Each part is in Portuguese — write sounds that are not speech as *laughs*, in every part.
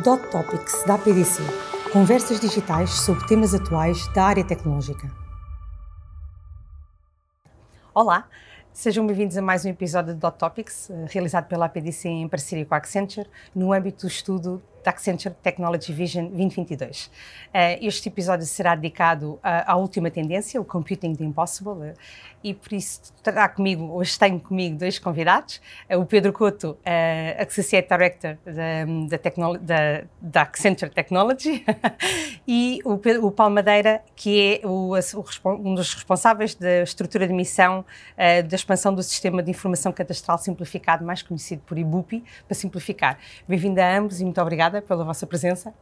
Dot Topics da APDC. Conversas digitais sobre temas atuais da área tecnológica. Olá, sejam bem-vindos a mais um episódio de Dot Topics, eh, realizado pela APDC em parceria com a Accenture, no âmbito do estudo da Accenture Technology Vision 2022. Eh, este episódio será dedicado à última tendência, o Computing the Impossible, eh, e por isso terá comigo, hoje tenho comigo dois convidados, eh, o Pedro Couto, Associate Director da, Accenture Technology, *laughs* e o, Pedro, o Paulo Madeira, que é o, um dos responsáveis da estrutura de missão da expansão do Sistema de Informação Cadastral Simplificado, mais conhecido por IBUPI, para simplificar. Bem-vindo a ambos e muito obrigada obrigada pela vossa presença.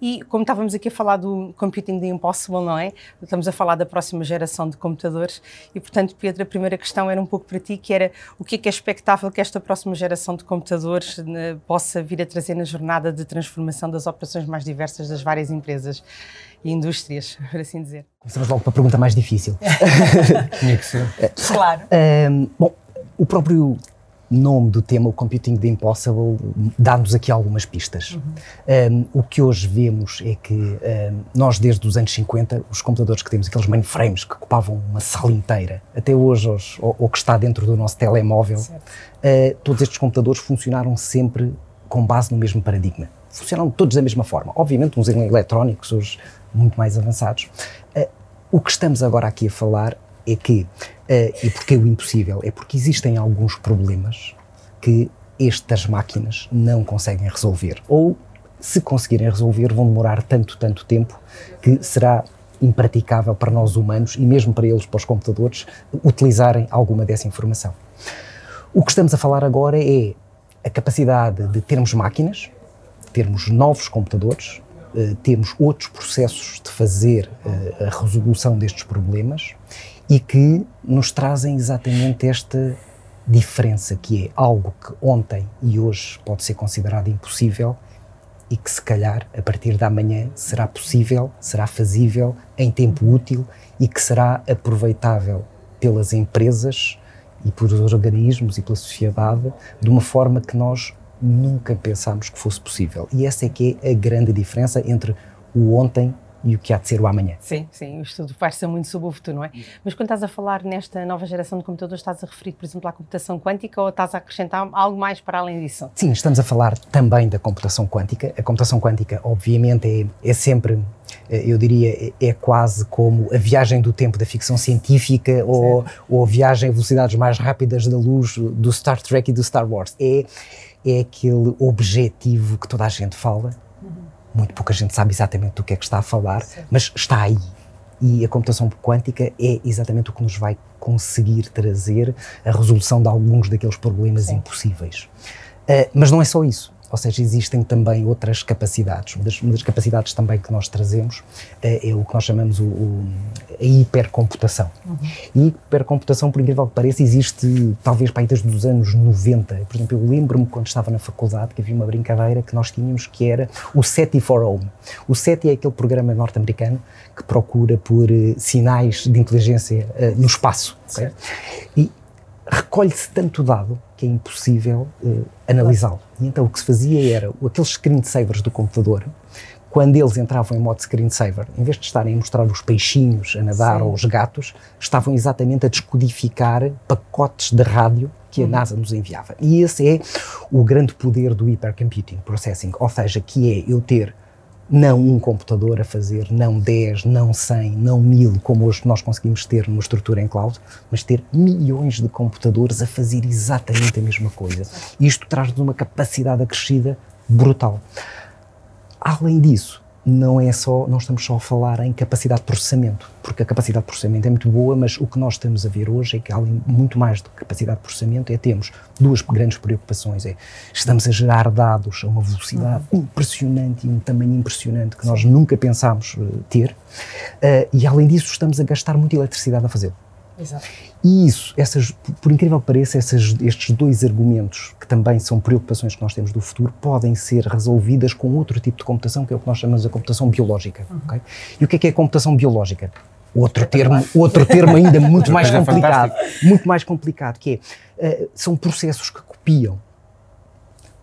E como estávamos aqui a falar do Computing the Impossible, não é? Estamos a falar da próxima geração de computadores e, portanto, Pedro, a primeira questão era um pouco para ti, que era o que é que é expectável que esta próxima geração de computadores né, possa vir a trazer na jornada de transformação das operações mais diversas das várias empresas e indústrias, *laughs* por assim dizer. Começamos logo para a pergunta mais difícil. *laughs* Tinha que ser. *laughs* Claro. Um, bom, o próprio nome do tema, o Computing the Impossible, dá-nos aqui algumas pistas. Uhum. Um, o que hoje vemos é que um, nós, desde os anos 50, os computadores que temos, aqueles mainframes que ocupavam uma sala inteira, até hoje, os, ou, ou, que está dentro do nosso telemóvel, uh, todos estes computadores funcionaram sempre com base no mesmo paradigma. Funcionaram todos da mesma forma. Obviamente, uns eletrónicos, hoje muito mais avançados. Uh, o que estamos agora aqui a falar é que, uh, e porque é o impossível, é porque existem alguns problemas que estas máquinas não conseguem resolver. Ou, se conseguirem resolver, vão demorar tanto, tanto tempo que será impraticável para nós humanos e mesmo para eles, para os computadores, utilizarem alguma dessa informação. O que estamos a falar agora é a capacidade de termos máquinas, termos novos computadores, uh, termos outros processos de fazer uh, a resolução destes problemas e que nos trazem exatamente esta diferença, que é algo que ontem e hoje pode ser considerado impossível e que se calhar a partir da manhã será possível, será fazível em tempo útil e que será aproveitável pelas empresas e pelos organismos e pela sociedade de uma forma que nós nunca pensámos que fosse possível. E essa é que é a grande diferença entre o ontem e o que há de ser o amanhã. Sim, sim, o estudo faz-se muito sobre o futuro, não é? Mas quando estás a falar nesta nova geração de computadores, estás a referir, por exemplo, à computação quântica ou estás a acrescentar algo mais para além disso? Sim, estamos a falar também da computação quântica. A computação quântica, obviamente, é, é sempre eh, eu diria, é quase como a viagem do tempo da ficção científica ou, ou a viagem a velocidades mais rápidas da luz do Star Trek e do Star Wars. É, é aquele objetivo que toda a gente fala, muito pouca gente sabe exatamente do que é que está a falar, Sim. mas está aí. E a computação quântica é exatamente o que nos vai conseguir trazer a resolução de alguns daqueles problemas Sim. impossíveis. Uh, mas não é só isso. Ou seja, existem também outras capacidades. Uma das, uma das capacidades também que nós trazemos é, é o que nós chamamos o, o, a hipercomputação. Uhum. E hipercomputação, por incrível que pareça, existe talvez para aí desde os anos 90. Por exemplo, eu lembro-me quando estava na faculdade que havia uma brincadeira que nós tínhamos que era o SETI for Home. O SETI é aquele programa norte-americano que procura por uh, sinais de inteligência uh, no espaço. Okay? E recolhe-se tanto dado que é impossível uh, analisá-lo. E então o que se fazia era aqueles screensavers do computador, quando eles entravam em modo screensaver, em vez de estarem a mostrar os peixinhos a nadar Sim. ou os gatos, estavam exatamente a descodificar pacotes de rádio que a uhum. NASA nos enviava. E esse é o grande poder do hypercomputing processing, ou seja, que é eu ter não um computador a fazer, não 10, não 100, não 1000, como hoje nós conseguimos ter numa estrutura em cloud, mas ter milhões de computadores a fazer exatamente a mesma coisa. Isto traz-nos uma capacidade acrescida brutal. Além disso, não é só, não estamos só a falar em capacidade de processamento, porque a capacidade de processamento é muito boa, mas o que nós estamos a ver hoje é que, além muito mais do que capacidade de processamento, é temos duas grandes preocupações. É, estamos a gerar dados a uma velocidade uhum. impressionante e um tamanho impressionante que nós nunca pensámos uh, ter, uh, e além disso estamos a gastar muita eletricidade a fazê-lo. Exato. E isso, essas, por incrível que pareça, essas, estes dois argumentos, que também são preocupações que nós temos do futuro, podem ser resolvidas com outro tipo de computação, que é o que nós chamamos de computação biológica. Uhum. Okay? E o que é que é computação biológica? Outro termo, outro termo ainda *laughs* muito mais complicado, muito mais complicado, que é, uh, são processos que copiam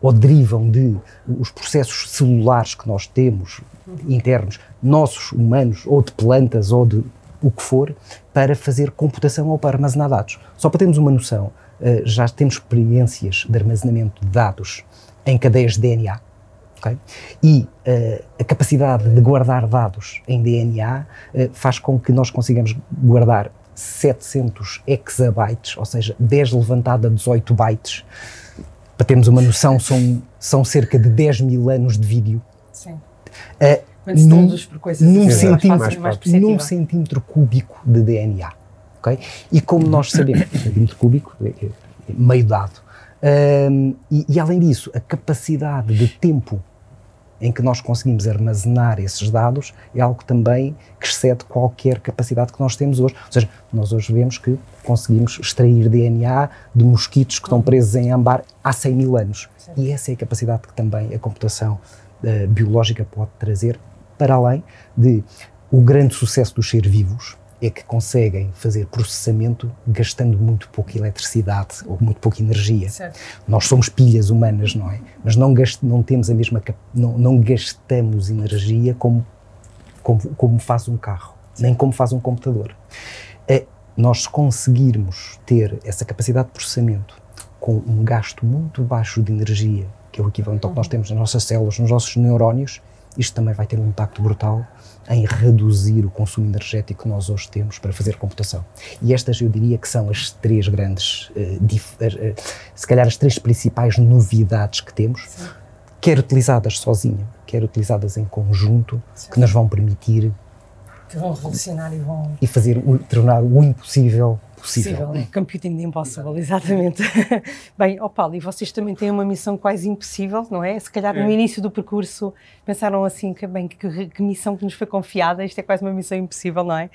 ou derivam de os processos celulares que nós temos internos, nossos, humanos, ou de plantas, ou de o que for, para fazer computação ou para armazenar dados. Só para termos uma noção, uh, já temos experiências de armazenamento de dados em cadeias de DNA, okay? e uh, a capacidade de guardar dados em DNA uh, faz com que nós consigamos guardar 700 exabytes, ou seja, 10 levantado a 18 bytes. Para termos uma noção, são, são cerca de 10 mil anos de vídeo. Sim. Uh, num, num, centímetro, num centímetro cúbico de DNA. Okay? E como nós sabemos, *coughs* centímetro cúbico, é, é meio dado. Um, e, e, além disso, a capacidade de tempo em que nós conseguimos armazenar esses dados é algo também que excede qualquer capacidade que nós temos hoje. Ou seja, nós hoje vemos que conseguimos extrair DNA de mosquitos que estão presos em ambar há 100 mil anos. E essa é a capacidade que também a computação uh, biológica pode trazer, para além de o grande sucesso dos seres vivos, é que conseguem fazer processamento gastando muito pouca eletricidade ou muito pouca energia. Certo. Nós somos pilhas humanas, não é? Mas não, gast, não temos a mesma não, não gastamos energia como, como, como faz um carro, nem como faz um computador. É, nós conseguirmos ter essa capacidade de processamento com um gasto muito baixo de energia, que é o equivalente ao que nós uhum. temos nas nossas células, nos nossos neurónios, isto também vai ter um impacto brutal em reduzir o consumo energético que nós hoje temos para fazer computação. E estas eu diria que são as três grandes, uh, se calhar as três principais novidades que temos, Sim. quer utilizadas sozinha, quer utilizadas em conjunto, Sim. que nos vão permitir que vão revolucionar e vão e fazer tornar o impossível possível. possível né? Computing the impossible, exatamente. *laughs* Bem, ó oh Paulo, e vocês também têm uma missão quase impossível, não é? Se calhar no é. início do percurso pensaram assim, que bem, que, que, missão que nos foi confiada, isto é quase uma missão impossível, não é?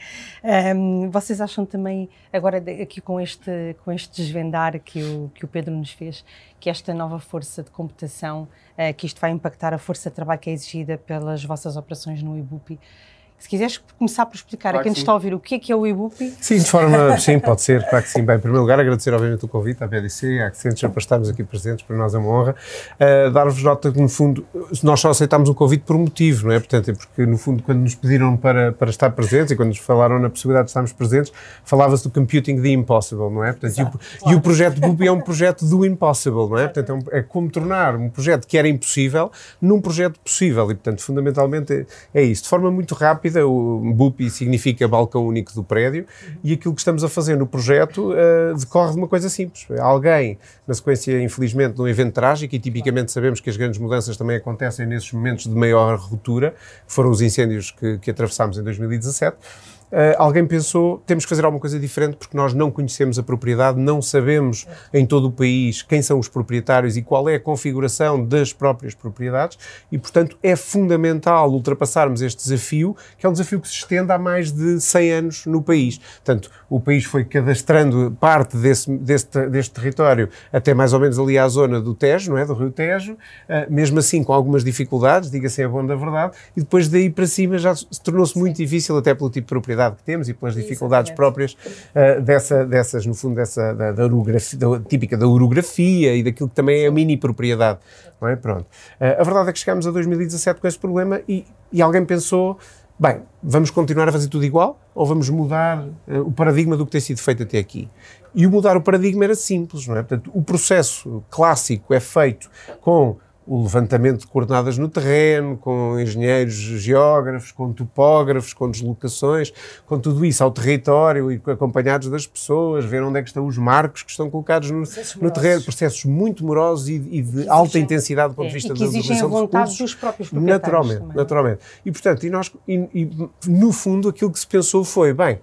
Um, vocês acham também, agora aqui com este, com este desvendar que o, que o Pedro nos fez, que esta nova força de computação, uh, que isto vai impactar a força de trabalho que é exigida pelas vossas operações no IBUPI, se quiseres começar por explicar claro a quem nos está a ouvir o que é que é o e-book. Sim, de forma, sim, pode ser, claro que sim. Bem, em primeiro lugar, agradecer obviamente o convite à BDC, à Accenture, para estarmos aqui presentes, para nós é uma honra. Uh, Dar-vos nota que, no fundo, nós só aceitámos o convite por um motivo, não é? Portanto, é porque, no fundo, quando nos pediram para, para estar presentes e quando nos falaram na possibilidade de estarmos presentes, falava-se do computing the impossible, não é? Portanto, Exato, e, o, claro. e o projeto BUP é um projeto do impossible, não é? Portanto, é, um, é, como tornar um projeto que era impossível num projeto possível e, portanto, fundamentalmente é, é isso. De forma muito rápida, o BUP BUPI significa balcão único do prédio, e aquilo que estamos a fazer no projeto uh, decorre de uma coisa simples. Alguém, na sequência, infelizmente, de um evento trágico, e tipicamente sabemos que as grandes mudanças também acontecem nesses momentos de maior ruptura, foram os incêndios que, que atravessámos em 2017, Uh, alguém pensou, temos que fazer alguma coisa diferente porque nós não conhecemos a propriedade, não sabemos em todo o país quem são os proprietários e qual é a configuração das próprias propriedades e, portanto, é fundamental ultrapassarmos este desafio, que é um desafio que se estende há mais de 100 anos no país. Portanto, o país foi cadastrando parte desse, deste, deste território até mais ou menos ali à zona do Tejo, não é? Do Rio Tejo, uh, mesmo assim com algumas dificuldades, diga-se a bom da verdade, e depois daí para cima já se tornou-se muito difícil até pelo tipo de propriedade que temos e pelas dificuldades próprias uh, dessa, dessas, no fundo, dessa, da, da, orografia, da, típica da orografia e daquilo que também é a mini propriedade. Não é? Pronto. Uh, a verdade é que chegámos a 2017 com esse problema e, e alguém pensou, bem, vamos continuar a fazer tudo igual ou vamos mudar uh, o paradigma do que tem sido feito até aqui? E o mudar o paradigma era simples, não é? Portanto, o processo clássico é feito com o levantamento de coordenadas no terreno, com engenheiros geógrafos, com topógrafos, com deslocações, com tudo isso ao território e acompanhados das pessoas, ver onde é que estão os marcos que estão colocados no, no terreno, processos muito morosos e, e de exigem, alta intensidade do ponto de vista é, da exigem a vontade dos próprios proprietários. Naturalmente, também. naturalmente. E, portanto, e nós, e, e, no fundo, aquilo que se pensou foi, bem,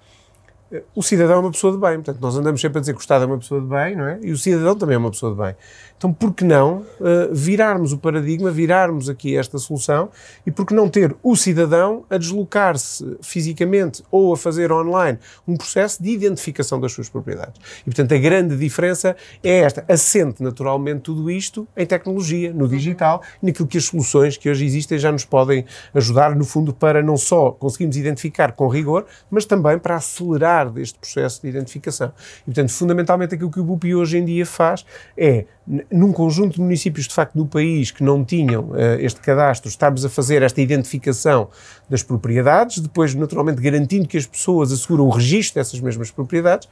o cidadão é uma pessoa de bem, portanto, nós andamos sempre a dizer que o Estado é uma pessoa de bem, não é? E o cidadão também é uma pessoa de bem. Então, por que não uh, virarmos o paradigma, virarmos aqui esta solução e por que não ter o cidadão a deslocar-se fisicamente ou a fazer online um processo de identificação das suas propriedades? E, portanto, a grande diferença é esta. Assente naturalmente tudo isto em tecnologia, no digital, naquilo que as soluções que hoje existem já nos podem ajudar, no fundo, para não só conseguirmos identificar com rigor, mas também para acelerar deste processo de identificação. E, portanto, fundamentalmente aquilo que o BUPI hoje em dia faz é num conjunto de municípios, de facto, do país que não tinham uh, este cadastro, estarmos a fazer esta identificação das propriedades, depois, naturalmente, garantindo que as pessoas asseguram o registro dessas mesmas propriedades,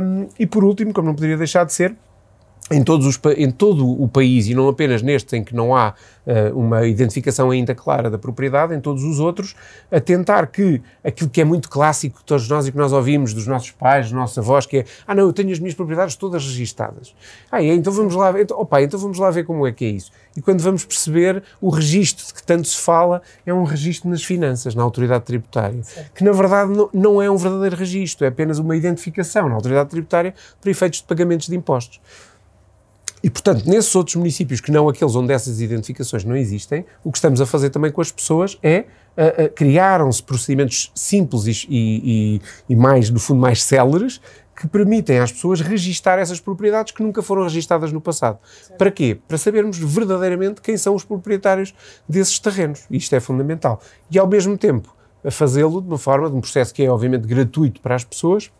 um, e por último, como não poderia deixar de ser, em, todos os, em todo o país e não apenas nestes em que não há uh, uma identificação ainda clara da propriedade, em todos os outros, a tentar que aquilo que é muito clássico de todos nós e que nós ouvimos dos nossos pais, dos nossos avós, que é ah não, eu tenho as minhas propriedades todas registadas. Ah, é, então vamos lá ver, então, opa, então vamos lá ver como é que é isso. E quando vamos perceber, o registro de que tanto se fala é um registro nas finanças, na autoridade tributária, certo. que na verdade não, não é um verdadeiro registro, é apenas uma identificação na autoridade tributária para efeitos de pagamentos de impostos. E, portanto, nesses outros municípios que não aqueles onde essas identificações não existem, o que estamos a fazer também com as pessoas é uh, uh, criaram-se procedimentos simples e, e, e, mais, no fundo, mais céleres que permitem às pessoas registar essas propriedades que nunca foram registadas no passado. Certo. Para quê? Para sabermos verdadeiramente quem são os proprietários desses terrenos. Isto é fundamental. E, ao mesmo tempo, a fazê-lo de uma forma, de um processo que é, obviamente, gratuito para as pessoas,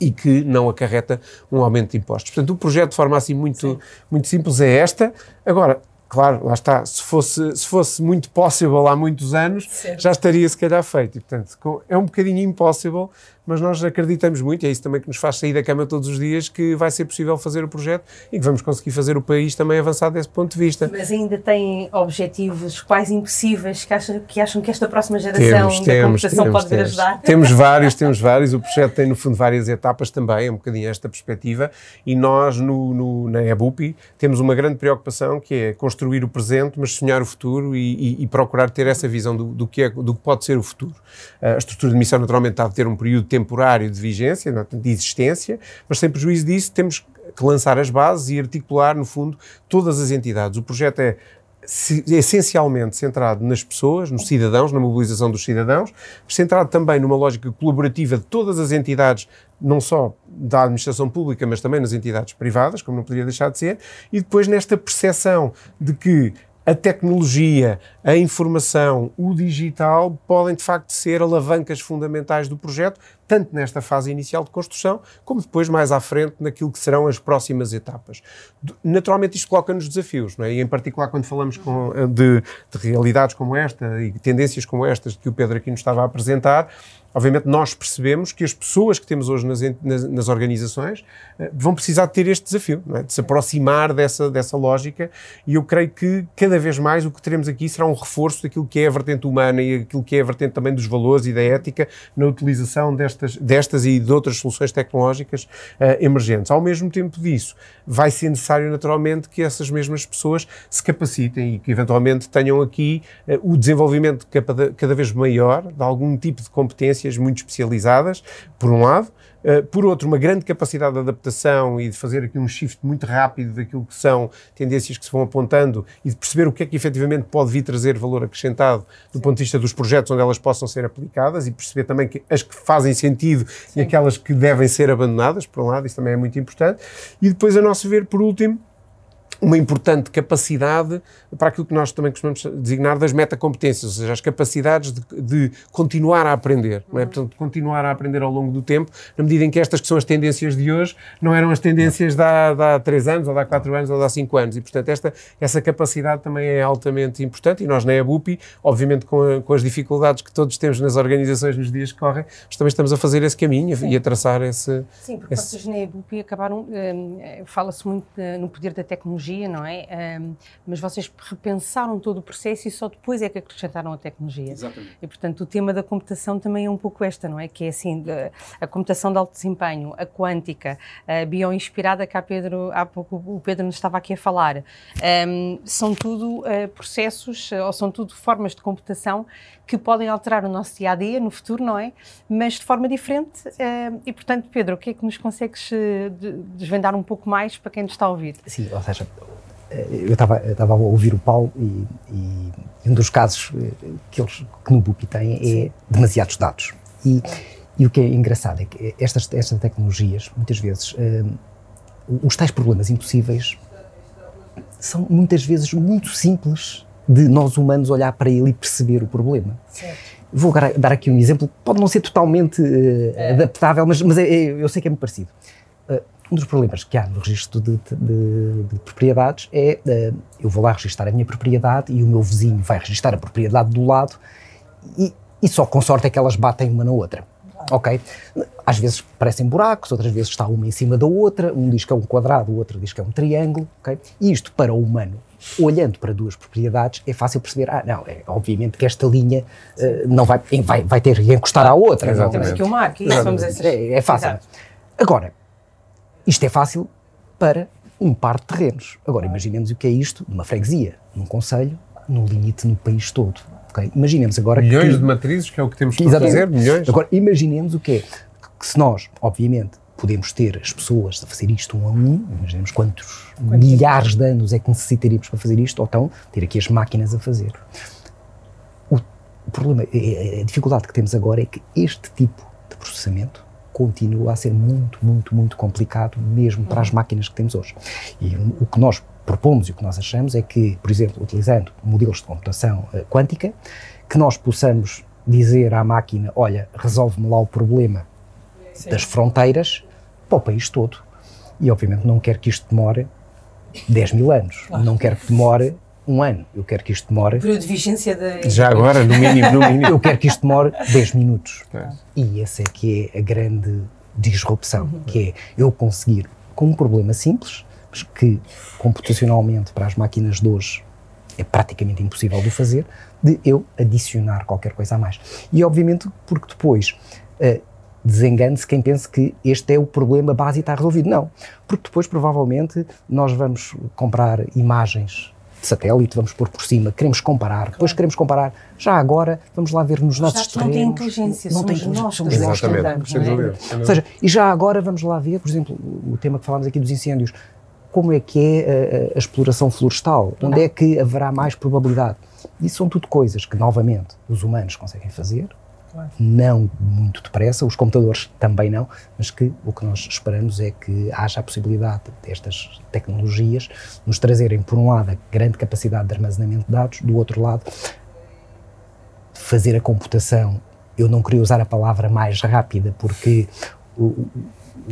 e que não acarreta um aumento de impostos. Portanto, o projeto de forma assim muito, muito simples é esta. Agora, claro, lá está, se fosse, se fosse muito possível há muitos anos, certo. já estaria se calhar feito. E, portanto, é um bocadinho impossível, mas nós acreditamos muito, e é isso também que nos faz sair da cama todos os dias, que vai ser possível fazer o projeto e que vamos conseguir fazer o país também avançar desse ponto de vista. Mas ainda têm objetivos quase impossíveis que acham que, acham que esta próxima geração temos, da temos, computação temos, pode vir ajudar? Temos *laughs* vários, temos vários. O projeto tem, no fundo, várias etapas também, é um bocadinho esta perspectiva, e nós, no, no, na EBUPI, temos uma grande preocupação que é construir o presente, mas sonhar o futuro e, e, e procurar ter essa visão do, do, que é, do que pode ser o futuro. A estrutura de missão, naturalmente, está a ter um período de temporário de vigência, de existência, mas sem prejuízo disso, temos que lançar as bases e articular, no fundo, todas as entidades. O projeto é essencialmente centrado nas pessoas, nos cidadãos, na mobilização dos cidadãos, centrado também numa lógica colaborativa de todas as entidades, não só da administração pública, mas também nas entidades privadas, como não poderia deixar de ser, e depois nesta percepção de que a tecnologia, a informação, o digital podem de facto ser alavancas fundamentais do projeto, tanto nesta fase inicial de construção, como depois mais à frente naquilo que serão as próximas etapas. Naturalmente isto coloca-nos desafios, não é? e em particular quando falamos com, de, de realidades como esta e tendências como estas que o Pedro aqui nos estava a apresentar, Obviamente, nós percebemos que as pessoas que temos hoje nas, nas, nas organizações uh, vão precisar de ter este desafio, é? de se aproximar dessa, dessa lógica, e eu creio que cada vez mais o que teremos aqui será um reforço daquilo que é a vertente humana e aquilo que é a vertente também dos valores e da ética na utilização destas, destas e de outras soluções tecnológicas uh, emergentes. Ao mesmo tempo disso, vai ser necessário naturalmente que essas mesmas pessoas se capacitem e que eventualmente tenham aqui uh, o desenvolvimento cada, cada vez maior de algum tipo de competência competências muito especializadas, por um lado, Uh, por outro, uma grande capacidade de adaptação e de fazer aqui um shift muito rápido daquilo que são tendências que se vão apontando e de perceber o que é que efetivamente pode vir trazer valor acrescentado do ponto de vista dos projetos onde elas possam ser aplicadas e perceber também que as que fazem sentido Sim. e aquelas que devem ser abandonadas, por um lado, isso também é muito importante. E depois, a nosso ver, por último, uma importante capacidade para aquilo que nós também costumamos designar das metacompetências, ou seja, as capacidades de, de continuar a aprender, não é? Uhum. Portanto, continuar a aprender ao longo do tempo, na medida em que estas que são as tendências de hoje não eram as tendências de há, de há três anos, ou de há quatro anos, ou de há cinco anos, e portanto esta, essa capacidade também é altamente importante, e nós na EBUPI, obviamente com, a, com as dificuldades que todos temos nas organizações nos dias que correm, mas também estamos a fazer esse caminho Sim. e a traçar esse... Sim, porque esse... vocês na EBUPI acabaram, um, fala-se muito uh, no poder da tecnologia, tecnologia, não é? Um, mas vocês repensaram todo o processo e só depois é que acrescentaram a tecnologia. Exatamente. E, portanto, o tema da computação também é um pouco esta, não é? Que é assim, a computação de alto desempenho, a quântica, a bioinspirada que há, Pedro, há pouco o Pedro nos estava aqui a falar. Um, são tudo uh, processos, ou são tudo formas de computação que podem alterar o nosso dia a dia no futuro, não é? Mas de forma diferente. Uh, e, portanto, Pedro, o que é que nos consegues uh, desvendar um pouco mais para quem nos está a ouvir? Sim, ou seja, eh, eu estava a ouvir o Paulo e, e, um dos casos que, eles, que no BUPI têm é Sim. demasiados dados. E, e, o que é engraçado é que estas, estas tecnologias, muitas vezes, os tais problemas impossíveis são muitas vezes muito simples de nós humanos olhar para ele e perceber o problema. Certo. Vou dar aqui um exemplo, pode não ser totalmente uh, é. adaptável, mas, mas é, é, eu sei que é muito parecido. Um dos problemas que há no registro de, de, de, de propriedades é uh, eu vou lá registrar a minha propriedade e o meu vizinho vai registrar a propriedade do lado e, e só com sorte é que elas batem uma na outra. Ok? Às vezes parecem buracos, outras vezes está uma em cima da outra, um diz que é um quadrado, o outro diz que é um triângulo, ok? E isto para o humano, olhando para duas propriedades, é fácil perceber, ah, não, é, obviamente que esta linha uh, não vai, vai, vai ter que encostar à outra. Exatamente. Temos aqui o mar, que isso vamos é, é fácil. Exato. Agora, isto é fácil para um par de terrenos. Agora, imaginemos o que é isto numa freguesia, num conselho, num limite no país todo. Okay? Imaginemos agora milhões que, de matrizes, que é o que temos que fazer, milhões. Agora, imaginemos o que é que se nós, obviamente, podemos ter as pessoas a fazer isto um a um, imaginemos quantos, quantos milhares de anos é que necessitaríamos para fazer isto, ou então ter aqui as máquinas a fazer. O problema, é, é, a dificuldade que temos agora é que este tipo de processamento continua a ser muito, muito, muito complicado mesmo para as máquinas que temos hoje. E o que nós propomos e o que nós achamos é que, por exemplo, utilizando modelos de computação uh, quântica, que nós possamos dizer à máquina, olha, resolve-me lá o problema Sim. das fronteiras para o país todo. E obviamente não quero que isto demore 10 mil anos, claro. não quero que demore um ano. Eu quero que isto demore. Período de vigência da. Já agora, no mínimo, no mínimo. *laughs* Eu quero que isto demore 10 minutos. É. E essa é que é a grande disrupção, uhum. que é eu conseguir, com um problema simples, mas que computacionalmente para as máquinas de hoje é praticamente impossível de fazer, de eu adicionar qualquer coisa a mais. E obviamente porque depois uh, desengane-se quem pense que este é o problema base e está resolvido. Não, porque depois provavelmente nós vamos comprar imagens satélite, vamos pôr por cima, queremos comparar, claro. depois queremos comparar, já agora vamos lá ver nos nossos terrenos. Não tem inteligência, não tem nós, somos nós que andamos, dúvida. Ou seja, e já agora vamos lá ver, por exemplo, o tema que falámos aqui dos incêndios, como é que é a, a exploração florestal, onde é que haverá mais probabilidade. Isso são tudo coisas que, novamente, os humanos conseguem fazer, Claro. Não muito depressa, os computadores também não, mas que o que nós esperamos é que haja a possibilidade destas tecnologias nos trazerem, por um lado, a grande capacidade de armazenamento de dados, do outro lado, fazer a computação. Eu não queria usar a palavra mais rápida, porque o,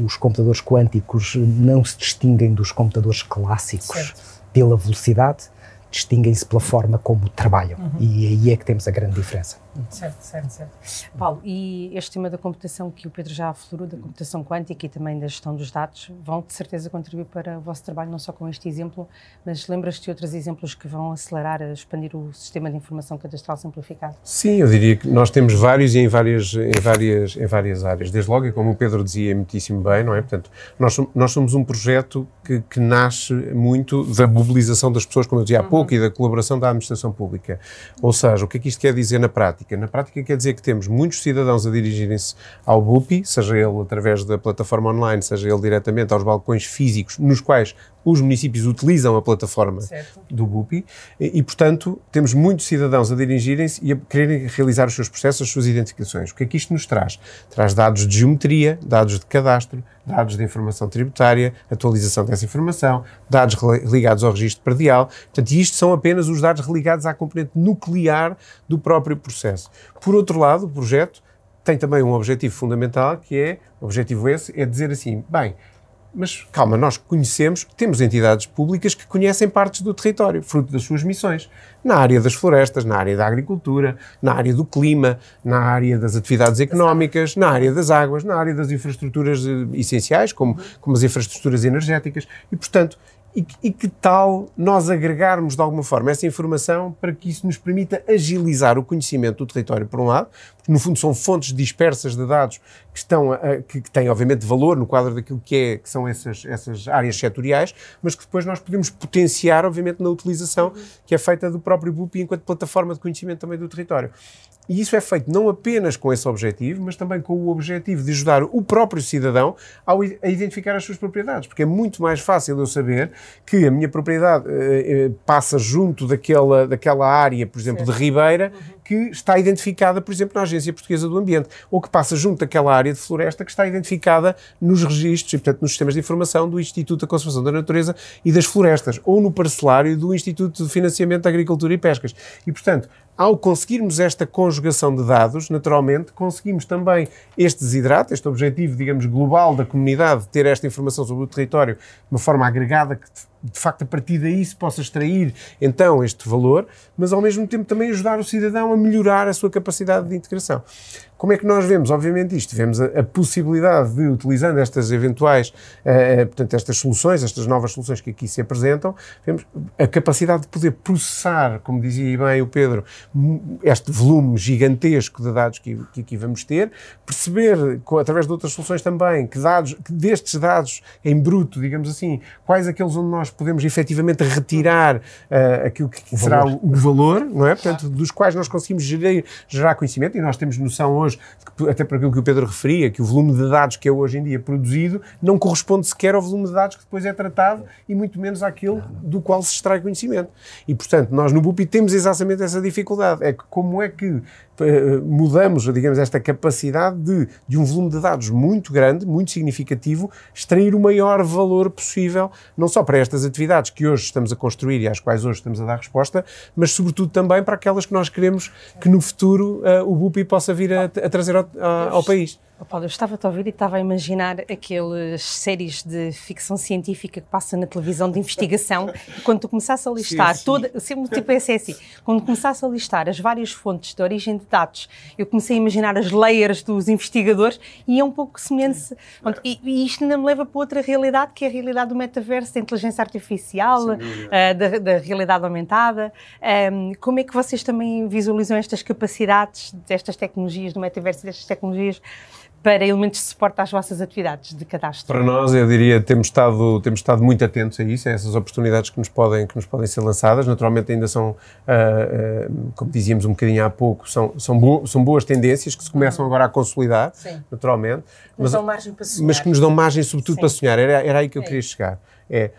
os computadores quânticos não se distinguem dos computadores clássicos certo. pela velocidade, distinguem-se pela forma como trabalham. Uhum. E aí é que temos a grande diferença. Certo, certo, certo. Paulo, e este tema da computação que o Pedro já aflorou, da computação quântica e também da gestão dos dados, vão de certeza contribuir para o vosso trabalho, não só com este exemplo, mas lembras-te de outros exemplos que vão acelerar, expandir o sistema de informação cadastral simplificado? Sim, eu diria que nós temos vários e em várias, em várias, em várias áreas. Desde logo, e como o Pedro dizia muitíssimo bem, não é? Portanto, nós, nós somos um projeto que, que nasce muito da mobilização das pessoas, como eu dizia há uhum. pouco, e da colaboração da administração pública. Ou seja, o que é que isto quer dizer na prática? Prática? Na prática quer dizer que temos muitos cidadãos a dirigirem-se ao BUPI, seja ele através da plataforma online, seja ele diretamente aos balcões físicos, nos quais os municípios utilizam a plataforma certo. do BUPI e, e, portanto, temos muitos cidadãos a dirigirem-se e a quererem realizar os seus processos, as suas identificações. O que é que isto nos traz? Traz dados de geometria, dados de cadastro, dados de informação tributária, atualização dessa informação, dados ligados ao registro predial. Portanto, isto são apenas os dados ligados à componente nuclear do próprio processo. Por outro lado, o projeto tem também um objetivo fundamental, que é, objetivo esse, é dizer assim, bem, mas calma, nós conhecemos, temos entidades públicas que conhecem partes do território, fruto das suas missões, na área das florestas, na área da agricultura, na área do clima, na área das atividades económicas, na área das águas, na área das infraestruturas eh, essenciais, como, como as infraestruturas energéticas, e portanto e, e, que tal nós agregarmos de alguma forma essa informação para que isso nos permita agilizar o conhecimento do território, por um lado, porque no fundo são fontes dispersas de dados que, estão a, que, que, têm obviamente valor no quadro daquilo que, é, que são essas, essas áreas setoriais, mas que depois nós podemos potenciar, obviamente, na utilização que é feita do próprio BUP enquanto plataforma de conhecimento também do território. E isso é feito não apenas com esse objetivo, mas também com o objetivo de ajudar o próprio cidadão ao, a identificar as suas propriedades, porque é muito mais fácil eu saber que a minha propriedade eh, eh passa junto daquela, daquela área, por exemplo, certo. de Ribeira, uhum. Que está identificada, por exemplo, na Agência Portuguesa do Ambiente, ou que passa junto daquela área de floresta que está identificada nos registros e, portanto, nos sistemas de informação do Instituto da Conservação da Natureza e das Florestas, ou no parcelário do Instituto de Financiamento da Agricultura e Pescas. E, portanto, ao conseguirmos esta conjugação de dados, naturalmente, conseguimos também este desidrato, este objetivo, digamos, global da comunidade, de ter esta informação sobre o território de uma forma agregada, que de facto a partir daí se possa extrair então este valor, mas ao mesmo tempo também ajudar o cidadão a melhorar a sua capacidade de integração. Como é que nós vemos, obviamente, isto? Vemos a, a possibilidade de, utilizando estas eventuais, uh, portanto, estas soluções, estas novas soluções que aqui se apresentam, vemos a capacidade de poder processar, como dizia bem o Pedro, este volume gigantesco de dados que, que aqui vamos ter, perceber, com, através de outras soluções também, que dados, que destes dados em bruto, digamos assim, quais aqueles onde nós podemos efetivamente retirar uh, aquilo que o será valor. O, o, valor, não é? Portanto, dos quais nós conseguimos gerar, gerar conhecimento, e nós temos noção hoje hoje, até para aquilo que o Pedro referia, que o volume de dados que é hoje em dia produzido não corresponde sequer ao volume de dados que depois é tratado e muito menos àquele do qual se extrai conhecimento. E, portanto, nós no BUPI temos exatamente essa dificuldade. É que como é que mudamos, digamos, esta capacidade de, de um volume de dados muito grande, muito significativo, extrair o maior valor possível, não só para estas atividades que hoje estamos a construir e às quais hoje estamos a dar resposta, mas sobretudo também para aquelas que nós queremos que no futuro uh, o BUPI possa vir a, a trazer ao, a, ao país. Oh, Paulo, eu estava a ouvir e estava a imaginar aquelas séries de ficção científica que passa na televisão de investigação. *laughs* quando tu começasse a listar sim, sim. toda, sempre tipo é assim, quando começasse a listar as várias fontes de origem de dados, eu comecei a imaginar as layers dos investigadores e é um pouco semelhante. E, e, isto ainda me leva para outra realidade, que é a realidade do metaverso, da inteligência artificial, uh, da, da, realidade aumentada. Um, como é que vocês também visualizam estas capacidades destas tecnologias, do metaverso e destas tecnologias? Para elementos de suporte às vossas atividades de cadastro? Para nós, eu diria, temos estado, temos estado muito atentos a isso, a essas oportunidades que nos podem, que nos podem ser lançadas. Naturalmente, ainda são, uh, uh, como dizíamos um bocadinho há pouco, são, são, bo são boas tendências que se começam agora a consolidar, Sim. naturalmente. Nos mas, dão margem para sonhar. Mas que nos dão margem, sobretudo, Sim. para sonhar. Era, era aí que eu é. queria chegar. É,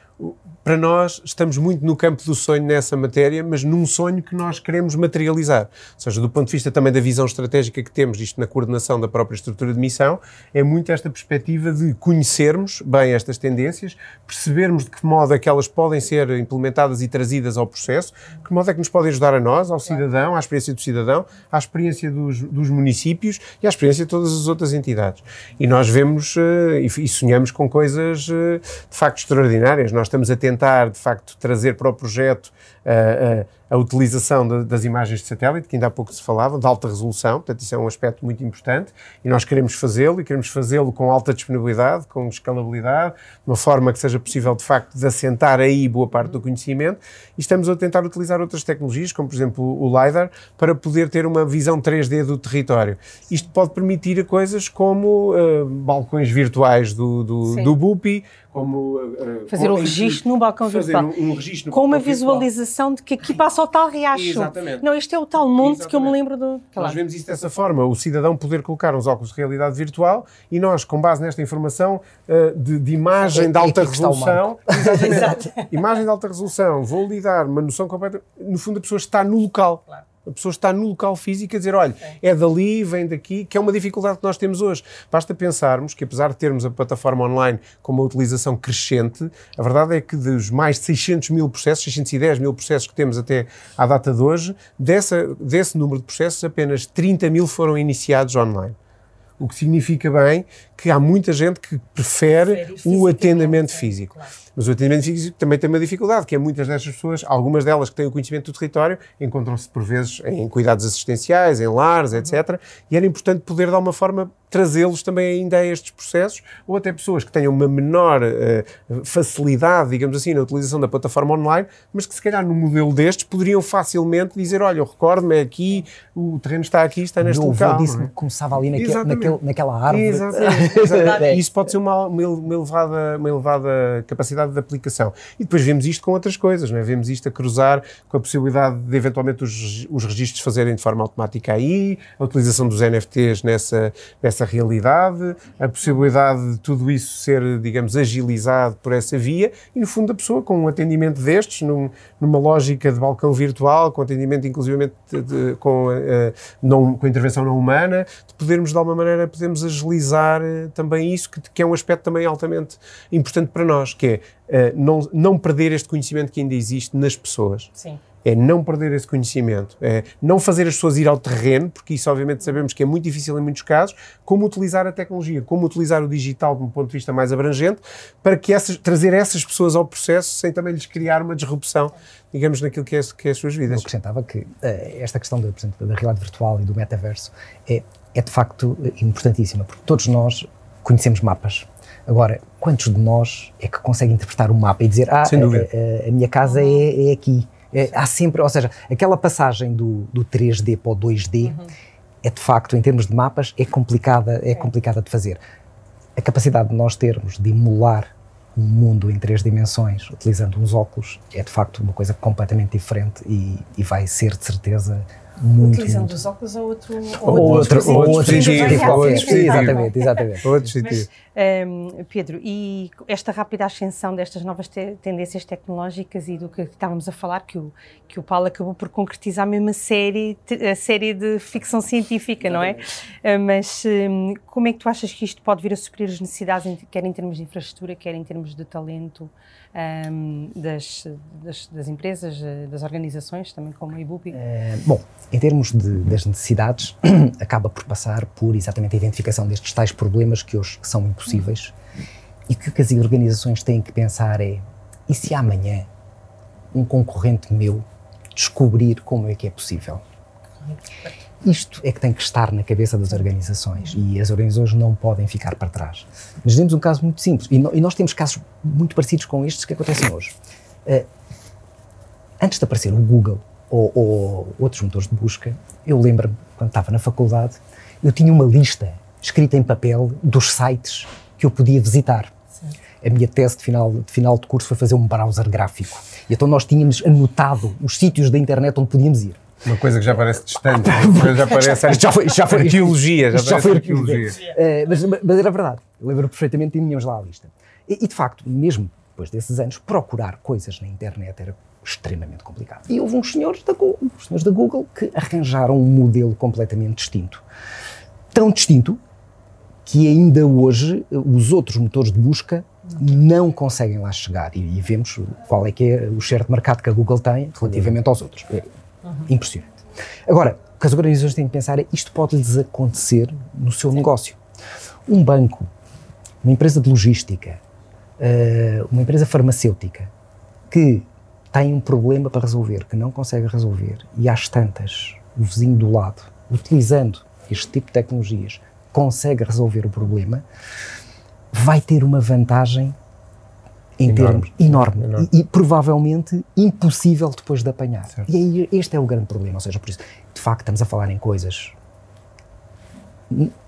para nós, estamos muito no campo do sonho nessa matéria, mas num sonho que nós queremos materializar. Ou seja, do ponto de vista também da visão estratégica que temos, isto na coordenação da própria estrutura de missão, é muito esta perspectiva de conhecermos bem estas tendências, percebermos de que modo é que elas podem ser implementadas e trazidas ao processo, de que modo é que nos podem ajudar a nós, ao cidadão, à experiência do cidadão, à experiência dos, dos municípios e à experiência de todas as outras entidades. E nós vemos uh, e, sonhamos com coisas uh, de facto extraordinárias. Nós estamos a tentar, de facto, trazer para o projeto uh, uh, a utilização de, das imagens de satélite, que ainda há pouco se falava, de alta resolução, portanto isso é um aspecto muito importante e nós queremos fazê-lo e queremos fazê-lo com alta disponibilidade, com escalabilidade, de uma forma que seja possível de facto de assentar aí boa parte do conhecimento e estamos a tentar utilizar outras tecnologias, como por exemplo o LiDAR, para poder ter uma visão 3D do território. Isto pode permitir a coisas como uh, balcões virtuais do, do, do BUPI, como... Uh, fazer o registro no balcão virtual. Um, um registro com uma visualização virtual. de que aqui passa o tal riacho. Exatamente. Não, este é o tal monte Exatamente. que eu me lembro do. Claro. Nós vemos isso dessa forma, o cidadão poder colocar uns óculos de realidade virtual e nós, com base nesta informação uh, de, de, imagem é, de alta resolução, Exatamente. *laughs* imagem de alta resolução, vou lhe dar uma noção completa, no fundo a pessoa está no local. Claro a pessoa está no local físico a dizer, olha, é dali, vem daqui, que é uma dificuldade que nós temos hoje. Basta pensarmos que apesar de termos a plataforma online com uma utilização crescente, a verdade é que dos mais de 600 mil processos, 610 mil processos que temos até à data de hoje, dessa, desse número de processos, apenas 30 mil foram iniciados online. O que significa bem que há muita gente que prefere o atendimento físico. Claro. Mas o atendimento físico também tem uma dificuldade, que é muitas destas pessoas, algumas delas que têm o conhecimento do território, encontram-se por vezes em cuidados assistenciais, em lares, etc. E era importante poder, de alguma forma, trazê-los também ainda a estes processos, ou até pessoas que tenham uma menor uh, facilidade, digamos assim, na utilização da plataforma online, mas que se calhar no modelo destes poderiam facilmente dizer, olha, eu recordo-me é aqui, o terreno está aqui, está neste Meu local. disse é? que começava ali naque, naquele, naquela árvore. Exatamente. *laughs* Exatamente. Isso pode ser uma, uma, elevada, uma elevada capacidade de aplicação. E depois vemos isto com outras coisas, não é? vemos isto a cruzar com a possibilidade de eventualmente os, os registros fazerem de forma automática aí, a utilização dos NFTs nessa, nessa realidade, a possibilidade de tudo isso ser, digamos, agilizado por essa via e, no fundo, a pessoa com um atendimento destes, num, numa lógica de balcão virtual, com atendimento inclusivamente de, de, com, uh, não, com intervenção não humana, de podermos, de alguma maneira, podemos agilizar uh, também isso, que, que é um aspecto também altamente importante para nós, que é uh, não, não perder este conhecimento que ainda existe nas pessoas. Sim. é não perder esse conhecimento, é não fazer as pessoas ir ao terreno, porque isso obviamente sabemos que é muito difícil em muitos casos, como utilizar a tecnologia, como utilizar o digital de um ponto de vista mais abrangente, para que essas, trazer essas pessoas ao processo sem também lhes criar uma disrupção, digamos, naquilo que é, que é as suas vidas. Eu acrescentava que uh, esta questão da, da realidade virtual e do metaverso é, é de facto importantíssima, porque todos nós conhecemos mapas. Agora, quantos de nós é que conseguem interpretar o um mapa e dizer, ah, a, a, a, minha casa é, é aqui? É, há sempre, ou seja, aquela passagem do, do 3D para o 2D uhum. é de facto, em termos de mapas, é complicada, é, é complicada de fazer. A capacidade de nós termos de emular um mundo em três dimensões utilizando uns óculos é de facto uma coisa completamente diferente e, e vai ser de certeza muito, Utilizando muito. os óculos ou outro... Ou, outro, ou outro dispositivo. Exatamente, exatamente. Outro dispositivo. Um, Pedro, e esta rápida ascensão destas novas te tendências tecnológicas e do que estávamos a falar, que o, que o Paulo acabou por concretizar mesmo a série, a série de ficção científica, não é? Uh, mas um, como é que tu achas que isto pode vir a suprir as necessidades, quer em termos de infraestrutura, quer em termos de talento um, das, das, das, empresas, eh, das organizações, também como a IBUPI? Eh, bom, em termos de, das necessidades, *clears throat* acaba por passar por exatamente a identificação destes tais problemas que hoje são impossíveis e que o que as organizações têm que pensar é: e se amanhã um concorrente meu descobrir como é que é possível? Isto é que tem que estar na cabeça das organizações e as organizações não podem ficar para trás. Mas temos um caso muito simples e, no, e, nós temos casos muito parecidos com estes que acontecem hoje. Uh, antes de aparecer o Google ou, ou, outros motores de busca, eu lembro-me, quando estava na faculdade, eu tinha uma lista escrita em papel dos sites que eu podia visitar. Sim. A minha tese de final, de final de curso foi fazer um browser gráfico. E então nós tínhamos anotado os sítios da internet onde podíamos ir. Uma coisa que já parece distante, *laughs* já parece já foi, já foi arqueologia, já, já foi arqueologia. Uh, mas, mas, era verdade, eu lembro perfeitamente e tínhamos lá a lista. E, e, de facto, mesmo depois desses anos, procurar coisas na internet era extremamente complicado. E houve uns senhores da Google, uns senhores da Google que arranjaram um modelo completamente distinto. Tão distinto que ainda hoje os outros motores de busca não conseguem lá chegar. E, e vemos qual é que é o share de mercado que a Google tem relativamente aos outros. É Uhum. Impressionante. Agora, o que as organizações têm que pensar é isto pode-lhes acontecer no seu negócio. Um banco, uma empresa de logística, eh, uma empresa farmacêutica que tem um problema para resolver, que não consegue resolver, e às tantas, o vizinho do lado, utilizando este tipo de tecnologias, consegue resolver o problema, vai ter uma vantagem em enorme. termos enorme, enorme. E, e, provavelmente impossível depois de apanhar. Certo. E aí este é o grande problema, ou seja, por isso, de facto, estamos a falar em coisas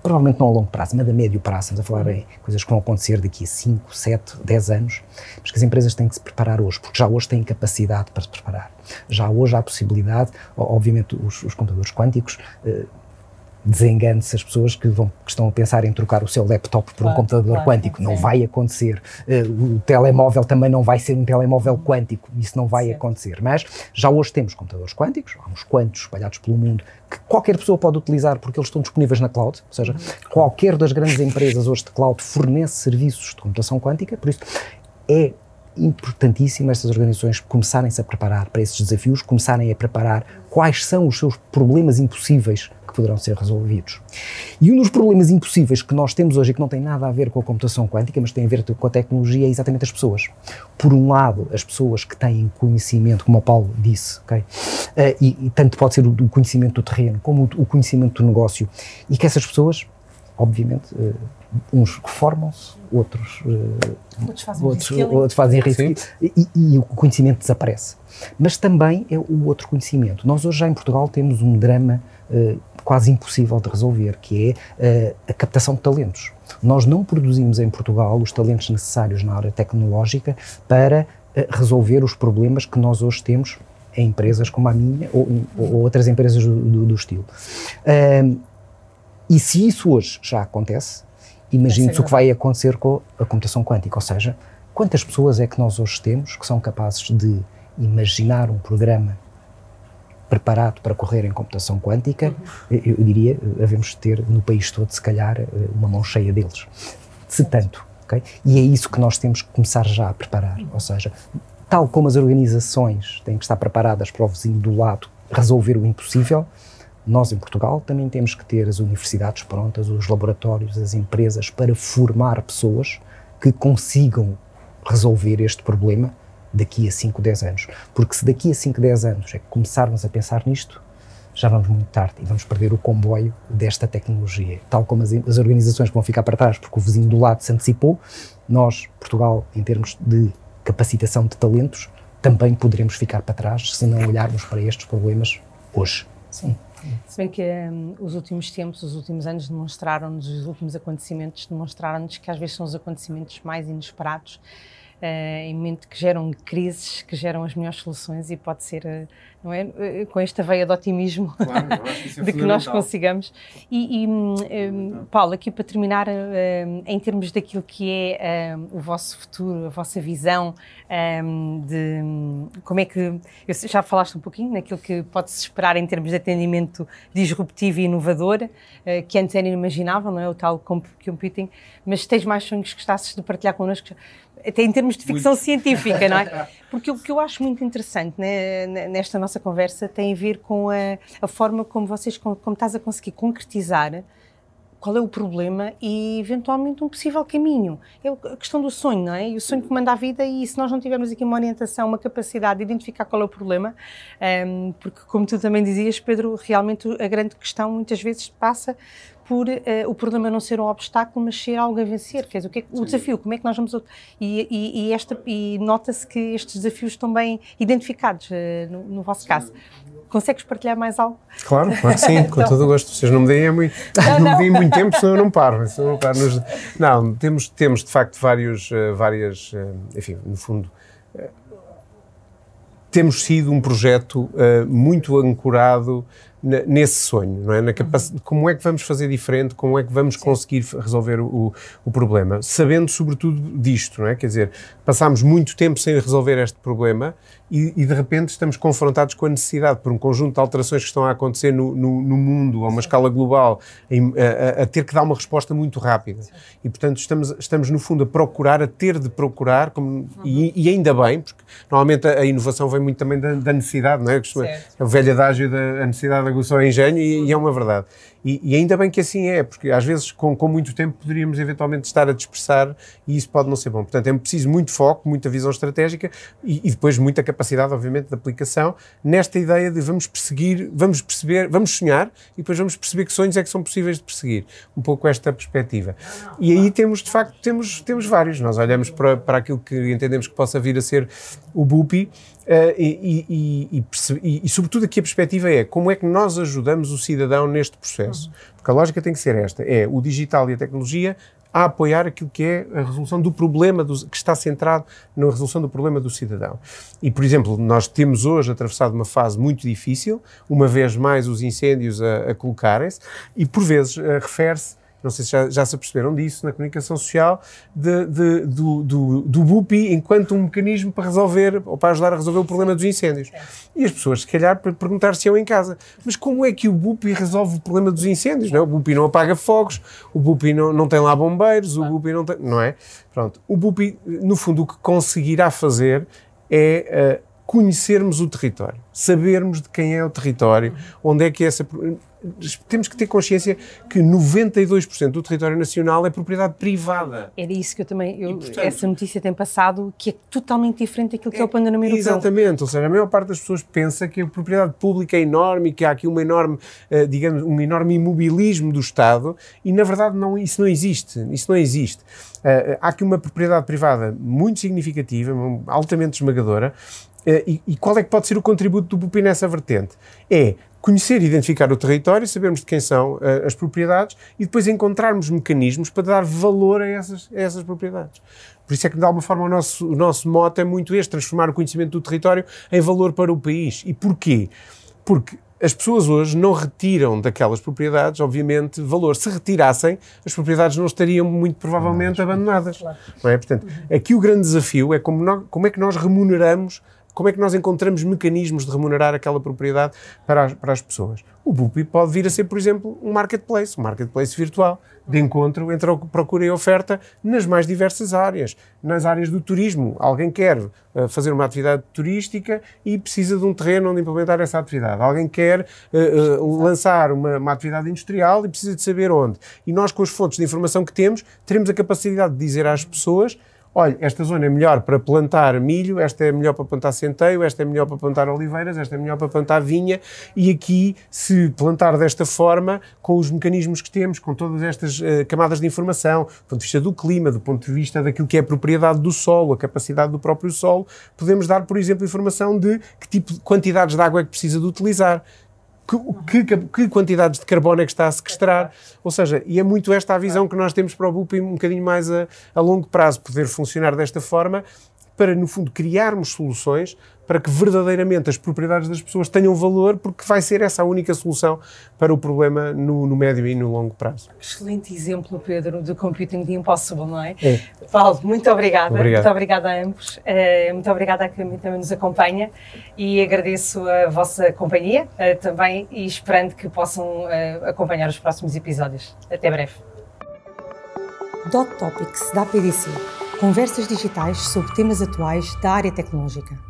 provavelmente não a longo prazo, mas a médio prazo, estamos a falar em coisas que vão acontecer daqui a 5, 7, 10 anos, mas que as empresas têm que se preparar hoje, porque já hoje têm capacidade para se preparar. Já hoje há a possibilidade, obviamente os, os computadores quânticos, eh, desengane-se as pessoas que, vão, que estão a pensar em trocar o seu laptop por claro, um computador claro, quântico. Não vai acontecer. Uh, o telemóvel também não vai ser um telemóvel quântico. Isso não vai acontecer. Mas já hoje temos computadores quânticos, há uns quantos espalhados pelo mundo, que qualquer pessoa pode utilizar porque eles estão disponíveis na cloud. Ou seja, uhum. qualquer das grandes empresas hoje de cloud fornece serviços de computação quântica. Por isso, é importantíssimo estas organizações começarem-se a preparar para esses desafios, começarem a preparar quais são os seus problemas impossíveis que poderão ser resolvidos. E um dos problemas impossíveis que nós temos hoje e que não tem nada a ver com a computação quântica, mas tem a ver com a tecnologia, é exatamente as pessoas. Por um lado, as pessoas que têm conhecimento, como o Paulo disse, okay? Uh, e, e, tanto pode ser o, o, conhecimento do terreno como o, o, conhecimento do negócio, e que essas pessoas, obviamente, uh, uns formam-se, outros, uh, outros fazem outros, outros fazem risco e, e, o conhecimento desaparece. Mas também é o outro conhecimento. Nós hoje já em Portugal temos um drama uh, quase impossível de resolver, que é uh, a captação de talentos. Nós não produzimos em Portugal os talentos necessários na área tecnológica para resolver os problemas que nós hoje temos em empresas como a minha ou, ou outras empresas do, do, do estilo. e se isso hoje já acontece, Imagine-se o que vai acontecer com a computação quântica, ou seja, quantas pessoas é que nós hoje temos que são capazes de imaginar um programa preparado para correr em computação quântica, uhum. eu, diria, devemos ter no país todo, se calhar, uma mão cheia deles. Se tanto, ok? E é isso que nós temos que começar já a preparar, ou seja, tal como as organizações têm que estar preparadas para o vizinho do lado resolver o impossível, nós em Portugal também temos que ter as universidades prontas, os laboratórios, as empresas para formar pessoas que consigam resolver este problema daqui a 5, 10 anos. Porque se daqui a 5, 10 anos é que começarmos a pensar nisto, já vamos muito tarde e vamos perder o comboio desta tecnologia. Tal como as, as organizações vão ficar para trás porque o vizinho do lado se antecipou, nós, Portugal, em termos de capacitação de talentos, também poderemos ficar para trás se não olharmos para estes problemas hoje. Sim. Se bem que um, os últimos tempos, os últimos anos demonstraram-nos, os últimos acontecimentos demonstraram-nos que às vezes são os acontecimentos mais inesperados em mente que geram crises, que geram as melhores soluções e pode ser, uh, não é? Uh, com esta veia de otimismo claro, que é *laughs* de que nós consigamos. E, e um, um, Paulo, aqui para terminar, em termos daquilo que é o vosso futuro, a vossa visão de como é que. já falaste um pouquinho naquilo que pode-se esperar em termos de atendimento disruptivo e inovador, que antes era inimaginável, não é? O tal computing, mas tens mais sonhos que gostasses de partilhar connosco? Até em termos de ficção muito. científica, não é? *laughs* Porque o que eu acho muito interessante né, nesta nossa conversa tem a ver com a, a forma como vocês, como, como estás a conseguir concretizar qual é o problema e eventualmente um possível caminho. É a questão do sonho, não é? E o sonho que manda a vida e se nós não tivermos aqui uma orientação, uma capacidade de identificar qual é o problema, um, ehm, porque como tu também dizias, Pedro, realmente a grande questão muitas vezes passa por uh, o problema não ser um obstáculo, mas ser algo a vencer. Quer dizer, o, que é, o desafio, como é que nós vamos. E, e, e, esta, e nota-se que estes desafios estão bem identificados uh, no, no, vosso caso. Consegues partilhar mais algo? Claro, claro que sim, *laughs* com todo o gosto. Vocês não me deem, muito, não, não. me deem muito tempo, senão eu não paro. Senão não, paro nos, não, temos, temos de facto vários, uh, várias, enfim, no fundo, temos sido um projeto muito ancorado nesse sonho, não é? Na como é que vamos fazer diferente, como é que vamos Sim. conseguir resolver o, o, problema, sabendo sobretudo disto, não é? Quer dizer, passámos muito tempo sem resolver este problema e, e, de repente estamos confrontados com a necessidade, por um conjunto de alterações que estão a acontecer no, no, no mundo, a uma Sim. escala global, em, a, a, ter que dar uma resposta muito rápida. Sim. E, portanto, estamos, estamos, no fundo, a procurar, a ter de procurar, como, uhum. e, e, ainda bem, porque normalmente a, a, inovação vem muito também da, da necessidade, não é? É o velho adágio da necessidade aguçou o engenho, e, e é uma verdade. E, e, ainda bem que assim é, porque às vezes com, com muito tempo poderíamos eventualmente estar a dispersar e isso pode não ser bom. Portanto, é preciso muito foco, muita visão estratégica e, e, depois muita capacidade, obviamente, de aplicação nesta ideia de vamos perseguir, vamos perceber, vamos sonhar e depois vamos perceber que sonhos é que são possíveis de perseguir. Um pouco esta perspectiva. E aí temos, de facto, temos, temos vários. Nós olhamos para, para aquilo que entendemos que possa vir a ser o BUPI Uh, e, e, e, e, sobretudo, aqui a perspectiva é como é que nós ajudamos o cidadão neste processo. Porque a lógica tem que ser esta: é o digital e a tecnologia a apoiar aquilo que é a resolução do problema, do, que está centrado na resolução do problema do cidadão. E, por exemplo, nós temos hoje atravessado uma fase muito difícil, uma vez mais os incêndios a, a colocarem-se, e por vezes uh, refere-se não sei se já, já se aperceberam disso na comunicação social, de, de, do, do, do BUPI enquanto um mecanismo para resolver ou para ajudar a resolver o problema dos incêndios. E as pessoas, se calhar, perguntar-se-ão em casa, mas como é que o BUPI resolve o problema dos incêndios? Não é? O BUPI não apaga fogos, o BUPI não, não tem lá bombeiros, o BUPI não tem. Não é? Pronto. O BUPI, no fundo, o que conseguirá fazer é. Uh, conhecermos o território, sabermos de quem é o território, onde é que essa temos que ter consciência que 92% do território nacional é propriedade privada. Era isso que eu também, eu, portanto, essa notícia tem passado, que é totalmente diferente daquilo que é, é o panorama europeu. Exatamente, ou seja, a maior parte das pessoas pensa que a propriedade pública é enorme, que há aqui uma enorme, uh, digamos, um enorme imobilismo do Estado e na verdade não, isso não existe, isso não existe. Uh, há aqui uma propriedade privada muito significativa, altamente esmagadora, e, e, qual é que pode ser o contributo do BUPI nessa vertente? É conhecer e identificar o território, sabermos de quem são uh, as propriedades e depois encontrarmos mecanismos para dar valor a essas, a essas propriedades. Por isso é que, de alguma forma, o nosso, o nosso mote é muito este, transformar o conhecimento do território em valor para o país. E porquê? Porque as pessoas hoje não retiram daquelas propriedades, obviamente, valor. Se retirassem, as propriedades não estariam muito provavelmente abandonadas. Não é? Portanto, aqui o grande desafio é como, nós, como é que nós remuneramos como é que nós encontramos mecanismos de remunerar aquela propriedade para as, para as pessoas. O BUPI pode vir a ser, por exemplo, um marketplace, um marketplace virtual, de encontro entre a procura e a oferta nas mais diversas áreas. Nas áreas do turismo, alguém quer uh, fazer uma atividade turística e precisa de um terreno onde implementar essa atividade. Alguém quer uh, uh, lançar uma, uma, atividade industrial e precisa de saber onde. E nós, com as fontes de informação que temos, teremos a capacidade de dizer às pessoas olha, esta zona é melhor para plantar milho, esta é melhor para plantar centeio, esta é melhor para plantar oliveiras, esta é melhor para plantar vinha, e aqui, se plantar desta forma, com os mecanismos que temos, com todas estas uh, camadas de informação, do ponto de vista do clima, do ponto de vista daquilo que é a propriedade do solo, a capacidade do próprio solo, podemos dar, por exemplo, informação de que tipo de quantidades de água é que precisa de utilizar, que, que, que, quantidades de carbono é que está a sequestrar. Ou seja, e é muito esta a visão que nós temos para o BUP um bocadinho mais a, a longo prazo, poder funcionar desta forma para, no fundo, criarmos soluções para que verdadeiramente as propriedades das pessoas tenham valor, porque vai ser essa a única solução para o problema no, no médio e no longo prazo. Excelente exemplo, Pedro, do Computing the Impossible, não é? é. Paulo, muito obrigada. Obrigado. Muito obrigada a ambos. Uh, muito obrigada a quem também nos acompanha e agradeço a vossa companhia uh, também e esperando que possam uh, acompanhar os próximos episódios. Até breve. Dot Topics da PDC. Conversas digitais sobre temas atuais da área tecnológica.